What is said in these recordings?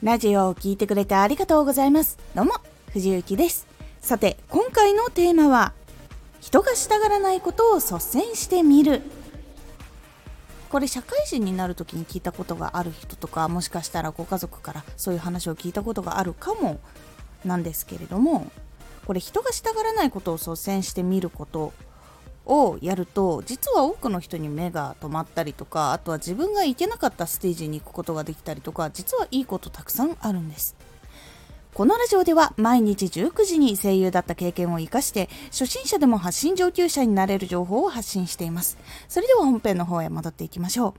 ラジオを聴いてくれてありがとうございます。どうも、藤幸です。さて、今回のテーマは、人がしたがらないことを率先してみる。これ社会人になる時に聞いたことがある人とかもしかしたらご家族からそういう話を聞いたことがあるかもなんですけれどもこれ人がしたがらないことを率先してみることをやると実は多くの人に目が止まったりとかあとは自分が行けなかったステージに行くことができたりとか実はいいことたくさんあるんです。このラジオでは毎日19時に声優だった経験を生かして初心者でも発信上級者になれる情報を発信しています。それでは本編の方へ戻っていきましょう。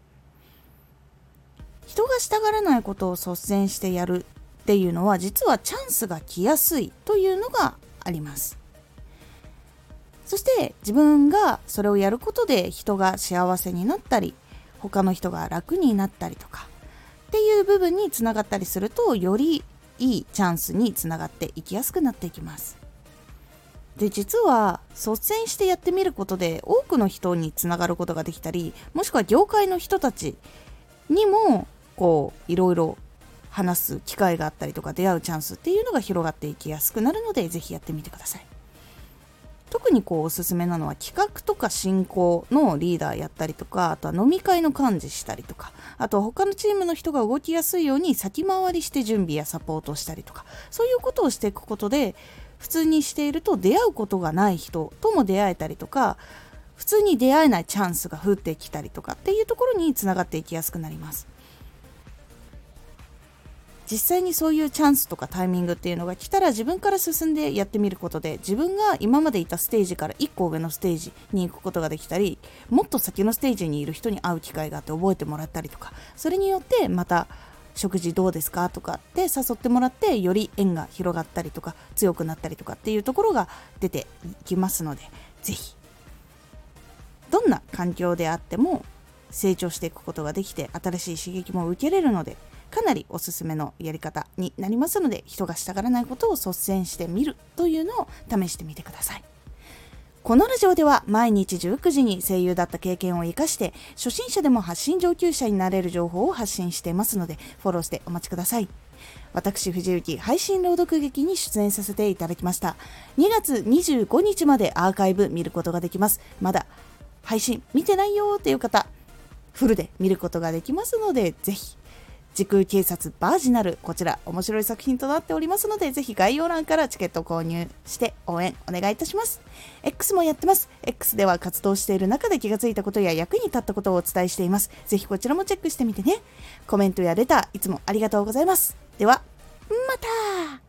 人がしたがらないことを率先してやるっていうのは実はチャンスが来やすいというのがあります。そして自分がそれをやることで人が幸せになったり他の人が楽になったりとかっていう部分につながったりするとよりいいチャンスにつながっていきやすくなっていきます。で実は率先してやってみることで多くの人につながることができたりもしくは業界の人たちにもこういろいろ話す機会があったりとか出会うチャンスっていうのが広がっていきやすくなるのでぜひやってみてください。特にこうおすすめなのは企画とか進行のリーダーやったりとかあとは飲み会の幹事したりとかあとは他のチームの人が動きやすいように先回りして準備やサポートしたりとかそういうことをしていくことで普通にしていると出会うことがない人とも出会えたりとか普通に出会えないチャンスが降ってきたりとかっていうところにつながっていきやすくなります。実際にそういうチャンスとかタイミングっていうのが来たら自分から進んでやってみることで自分が今までいたステージから1個上のステージに行くことができたりもっと先のステージにいる人に会う機会があって覚えてもらったりとかそれによってまた食事どうですかとかって誘ってもらってより縁が広がったりとか強くなったりとかっていうところが出ていきますのでぜひ。どんな環境であっても成長していくことができて新しい刺激も受けれるのでかなりおすすめのやり方になりますので人がしたがらないことを率先してみるというのを試してみてください。このラジオでは毎日19時に声優だった経験を生かして初心者でも発信上級者になれる情報を発信していますのでフォローしてお待ちください。私藤幸配信朗読劇に出演させていただきました。2月25日までアーカイブ見ることができます。まだ配信見てないよっていう方フルで見ることができますのでぜひ時空警察バージナル。こちら面白い作品となっておりますのでぜひ概要欄からチケット購入して応援お願いいたします。X もやってます。X では活動している中で気がついたことや役に立ったことをお伝えしています。ぜひこちらもチェックしてみてね。コメントやレターいつもありがとうございます。ではまた!